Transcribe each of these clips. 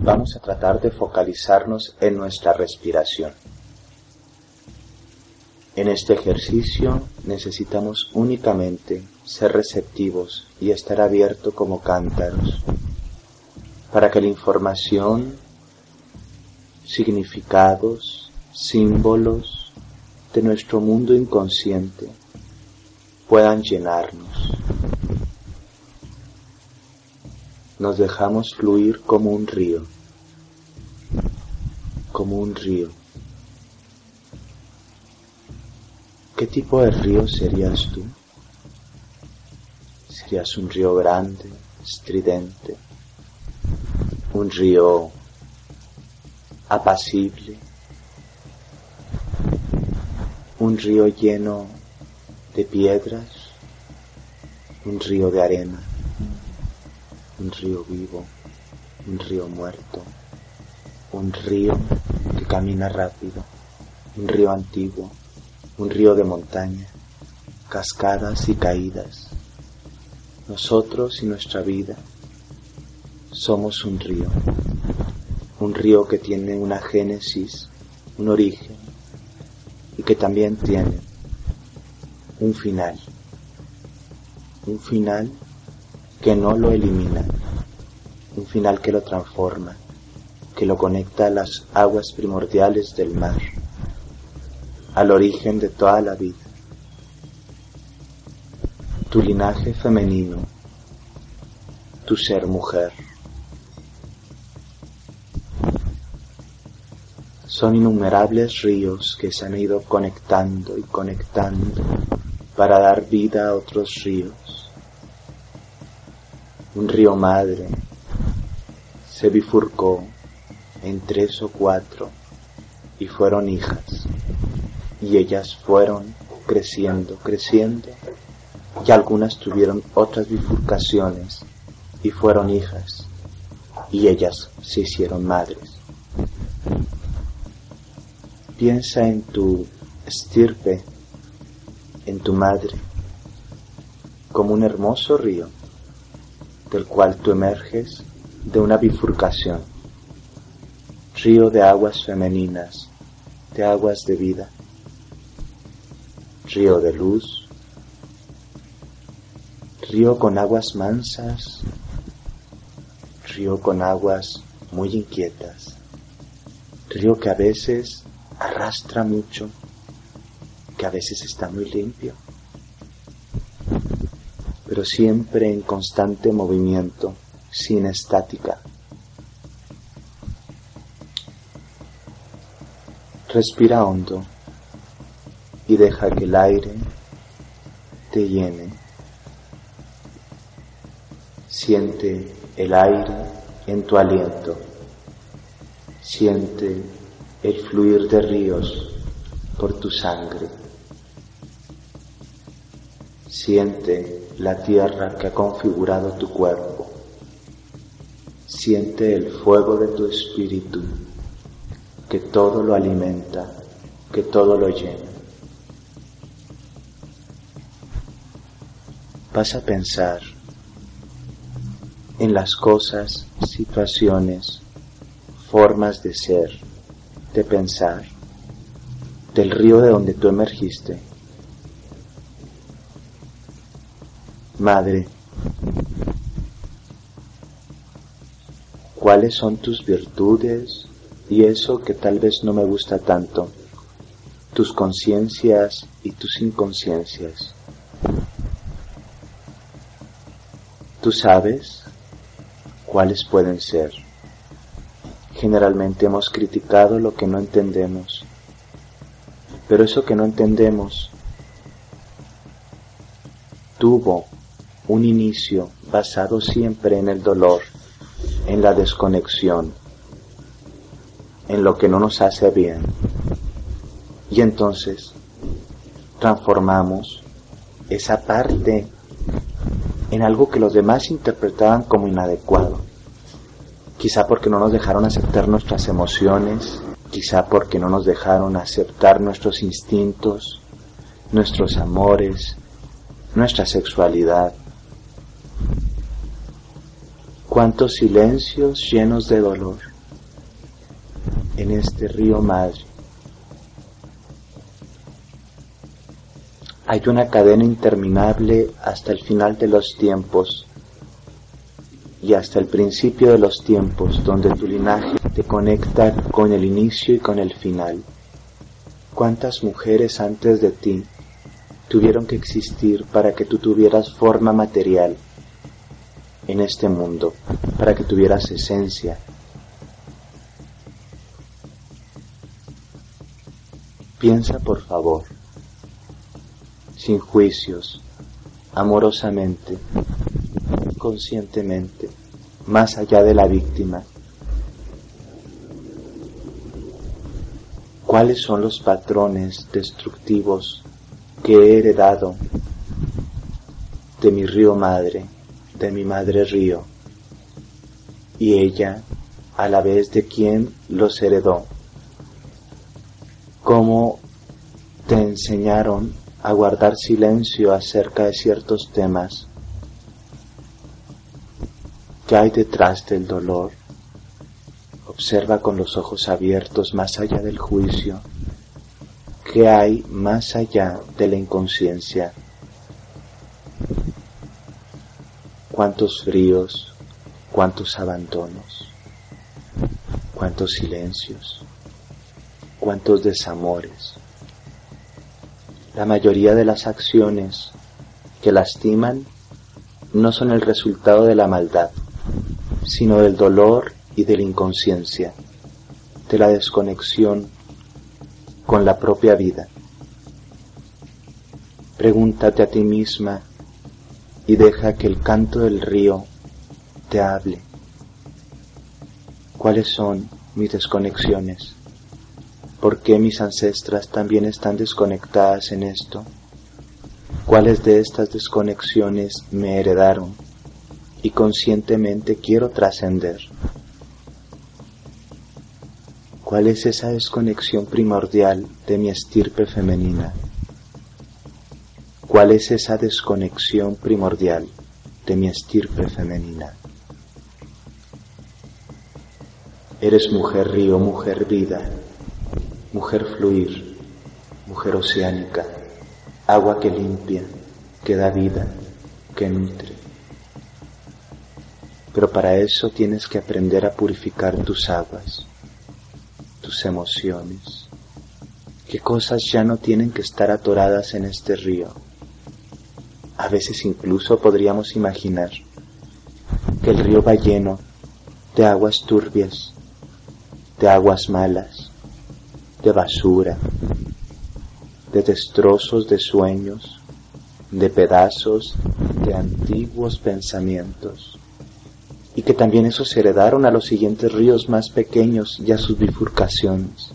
Vamos a tratar de focalizarnos en nuestra respiración. En este ejercicio necesitamos únicamente ser receptivos y estar abiertos como cántaros para que la información, significados, símbolos de nuestro mundo inconsciente puedan llenarnos. Nos dejamos fluir como un río, como un río. ¿Qué tipo de río serías tú? ¿Serías un río grande, estridente? ¿Un río apacible? ¿Un río lleno de piedras? ¿Un río de arena? Un río vivo, un río muerto, un río que camina rápido, un río antiguo, un río de montaña, cascadas y caídas. Nosotros y nuestra vida somos un río, un río que tiene una génesis, un origen y que también tiene un final, un final que no lo elimina, un final que lo transforma, que lo conecta a las aguas primordiales del mar, al origen de toda la vida. Tu linaje femenino, tu ser mujer. Son innumerables ríos que se han ido conectando y conectando para dar vida a otros ríos un río madre se bifurcó en tres o cuatro y fueron hijas y ellas fueron creciendo, creciendo y algunas tuvieron otras bifurcaciones y fueron hijas y ellas se hicieron madres. Piensa en tu estirpe, en tu madre, como un hermoso río del cual tú emerges de una bifurcación, río de aguas femeninas, de aguas de vida, río de luz, río con aguas mansas, río con aguas muy inquietas, río que a veces arrastra mucho, que a veces está muy limpio pero siempre en constante movimiento, sin estática. Respira hondo y deja que el aire te llene. Siente el aire en tu aliento. Siente el fluir de ríos por tu sangre. Siente la tierra que ha configurado tu cuerpo. Siente el fuego de tu espíritu, que todo lo alimenta, que todo lo llena. Vas a pensar en las cosas, situaciones, formas de ser, de pensar, del río de donde tú emergiste Madre, ¿cuáles son tus virtudes y eso que tal vez no me gusta tanto? Tus conciencias y tus inconsciencias. ¿Tú sabes cuáles pueden ser? Generalmente hemos criticado lo que no entendemos, pero eso que no entendemos tuvo un inicio basado siempre en el dolor, en la desconexión, en lo que no nos hace bien. Y entonces transformamos esa parte en algo que los demás interpretaban como inadecuado. Quizá porque no nos dejaron aceptar nuestras emociones, quizá porque no nos dejaron aceptar nuestros instintos, nuestros amores, nuestra sexualidad. Cuántos silencios llenos de dolor en este río madre. Hay una cadena interminable hasta el final de los tiempos y hasta el principio de los tiempos donde tu linaje te conecta con el inicio y con el final. ¿Cuántas mujeres antes de ti tuvieron que existir para que tú tuvieras forma material en este mundo, para que tuvieras esencia? Piensa por favor, sin juicios, amorosamente, conscientemente, más allá de la víctima. ¿Cuáles son los patrones destructivos que he heredado de mi río madre, de mi madre río? Y ella, a la vez de quien los heredó. ¿Cómo te enseñaron a guardar silencio acerca de ciertos temas ¿Qué hay detrás del dolor? Observa con los ojos abiertos más allá del juicio. ¿Qué hay más allá de la inconsciencia? ¿Cuántos fríos? ¿Cuántos abandonos? ¿Cuántos silencios? ¿Cuántos desamores? La mayoría de las acciones que lastiman no son el resultado de la maldad, sino del dolor y de la inconsciencia, de la desconexión con la propia vida. Pregúntate a ti misma y deja que el canto del río te hable. ¿Cuáles son mis desconexiones? ¿Por qué mis ancestras también están desconectadas en esto? ¿Cuáles de estas desconexiones me heredaron? y conscientemente quiero trascender. ¿Cuál es esa desconexión primordial de mi estirpe femenina? ¿Cuál es esa desconexión primordial de mi estirpe femenina? Eres mujer río, mujer vida, mujer fluir, mujer oceánica, agua que limpia, que da vida, que nutre. Pero para eso tienes que aprender a purificar tus aguas, tus emociones. ¿Qué cosas ya no tienen que estar atoradas en este río? A veces incluso podríamos imaginar que el río va lleno de aguas turbias, de aguas malas, de basura, de destrozos de sueños, de pedazos de antiguos pensamientos y que también esos heredaron a los siguientes ríos más pequeños y a sus bifurcaciones.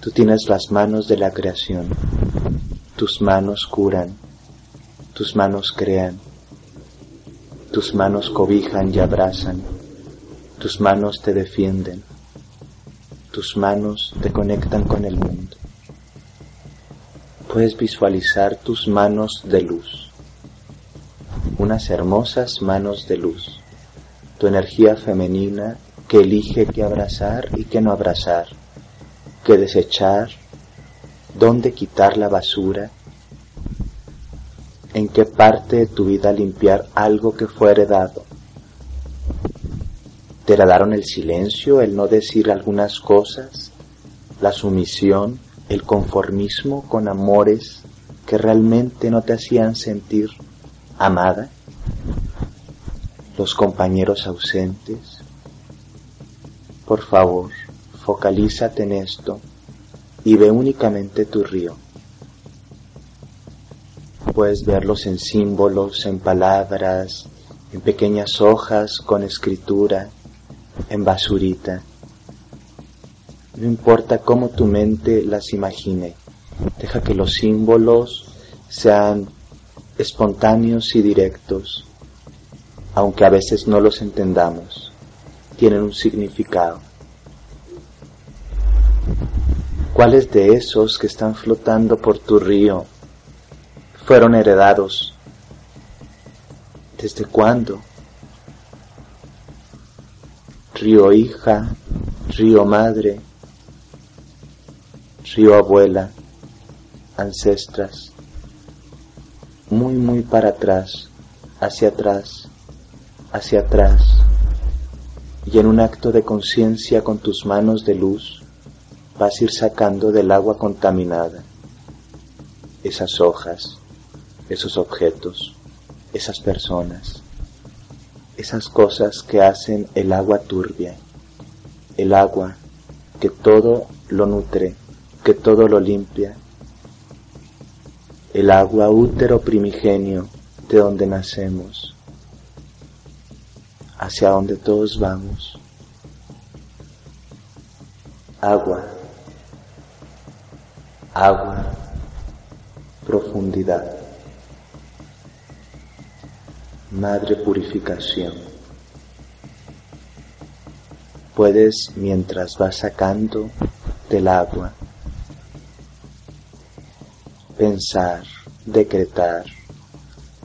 Tú tienes las manos de la creación, tus manos curan, tus manos crean, tus manos cobijan y abrazan, tus manos te defienden, tus manos te conectan con el mundo. Puedes visualizar tus manos de luz unas hermosas manos de luz, tu energía femenina que elige qué abrazar y qué no abrazar, qué desechar, dónde quitar la basura, en qué parte de tu vida limpiar algo que fue heredado. Te heredaron el silencio, el no decir algunas cosas, la sumisión, el conformismo con amores que realmente no te hacían sentir amada, los compañeros ausentes. Por favor, focalízate en esto y ve únicamente tu río. Puedes verlos en símbolos, en palabras, en pequeñas hojas con escritura, en basurita. No importa cómo tu mente las imagine, deja que los símbolos sean espontáneos y directos, aunque a veces no los entendamos, tienen un significado. ¿Cuáles de esos que están flotando por tu río fueron heredados? ¿Desde cuándo? Río hija, río madre, río abuela, ancestras, muy, muy para atrás, hacia atrás, hacia atrás, y en un acto de conciencia con tus manos de luz vas a ir sacando del agua contaminada esas hojas, esos objetos, esas personas, esas cosas que hacen el agua turbia, el agua que todo lo nutre, que todo lo limpia, el agua útero primigenio de donde nacemos, hacia donde todos vamos. Agua, agua, profundidad, madre purificación. Puedes, mientras vas sacando del agua, pensar, decretar,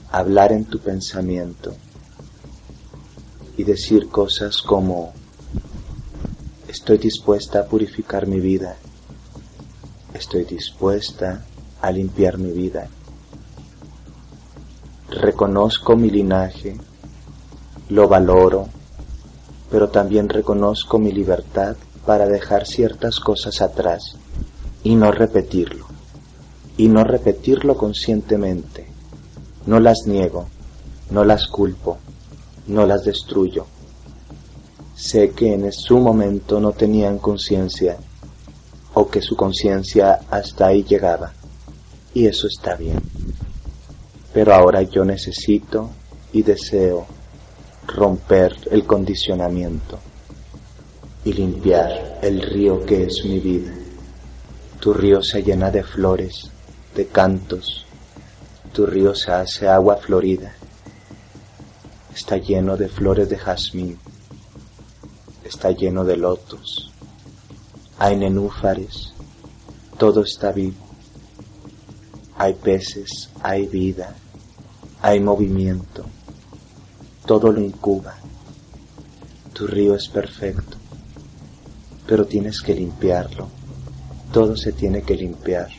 hablar en tu pensamiento y decir cosas como estoy dispuesta a purificar mi vida, estoy dispuesta a limpiar mi vida, reconozco mi linaje, lo valoro, pero también reconozco mi libertad para dejar ciertas cosas atrás y no repetirlo y no repetirlo conscientemente. No las niego, no las culpo, no las destruyo. Sé que en su momento no tenían conciencia que su conciencia hasta ahí llegaba. Y eso está bien. Pero ahora yo necesito y deseo romper el condicionamiento y limpiar el río que es mi vida. Tu río se llena de flores, de cantos, tu río se hace agua florida, está lleno de flores de jazmín, está lleno de lotos, hay nenúfares, todo está vivo, hay peces, hay vida, hay movimiento, todo lo incuba, tu río es perfecto, pero tienes que limpiarlo, todo se tiene que limpiar.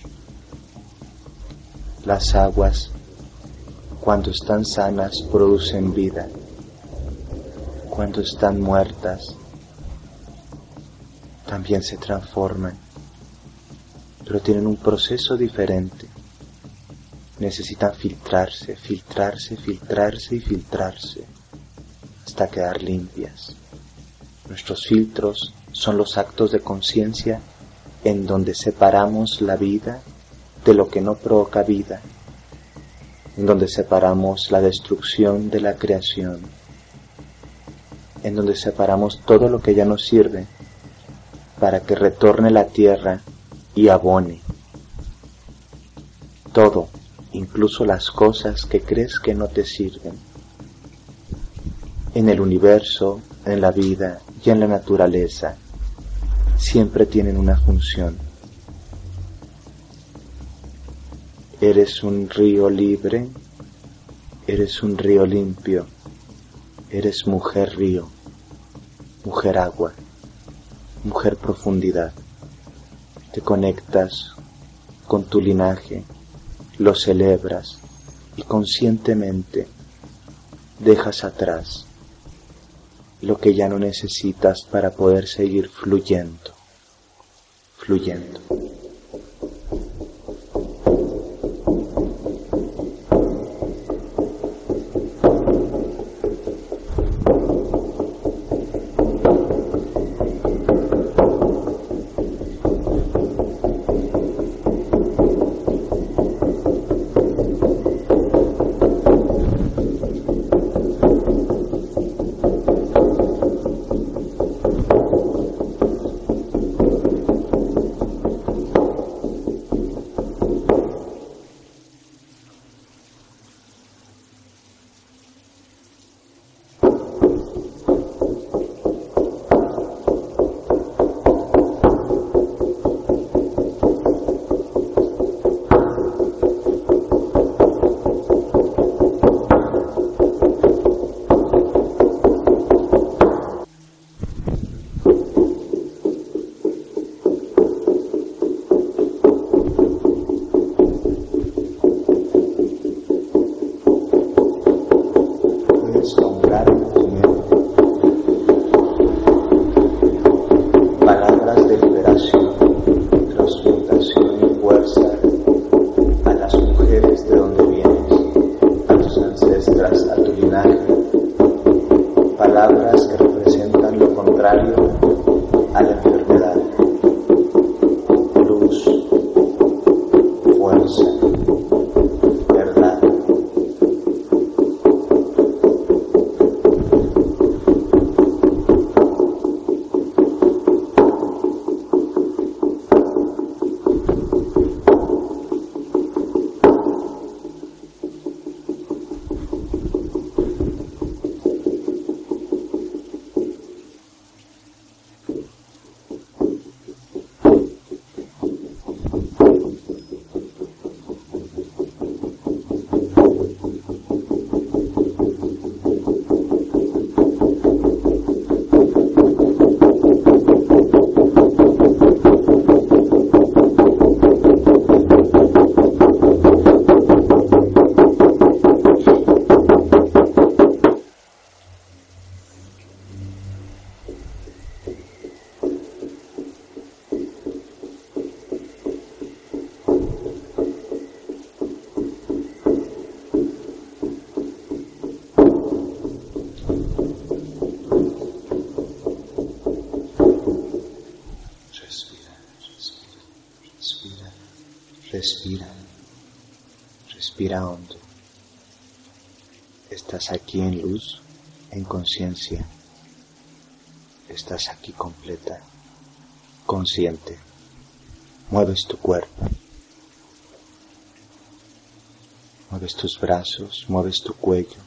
Las aguas, cuando están sanas, producen vida. Cuando están muertas, también se transforman, pero tienen un proceso diferente. Necesitan filtrarse, filtrarse, filtrarse y filtrarse hasta quedar limpias. Nuestros filtros son los actos de conciencia en donde separamos la vida de lo que no provoca vida, en donde separamos la destrucción de la creación, en donde separamos todo lo que ya nos sirve para que retorne la tierra y abone. Todo, incluso las cosas que crees que no te sirven. En el universo, en la vida y en la naturaleza, siempre tienen una función Eres un río libre, eres un río limpio, eres mujer río, mujer agua, mujer profundidad. Te conectas con tu linaje, lo celebras y conscientemente dejas atrás lo que ya no necesitas para poder seguir fluyendo, fluyendo. Hondo. Estás aquí en luz, en conciencia. Estás aquí completa, consciente. Mueves tu cuerpo. Mueves tus brazos, mueves tu cuello,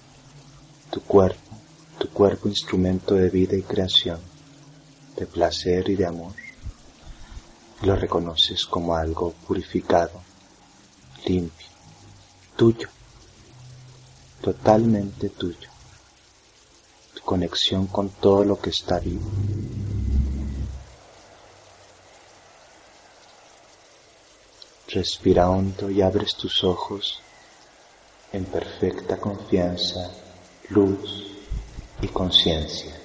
tu cuerpo, tu cuerpo instrumento de vida y creación, de placer y de amor lo reconoces como algo purificado, limpio, tuyo, totalmente tuyo, tu conexión con todo lo que está vivo. Respira hondo y abres tus ojos en perfecta confianza, luz y conciencia.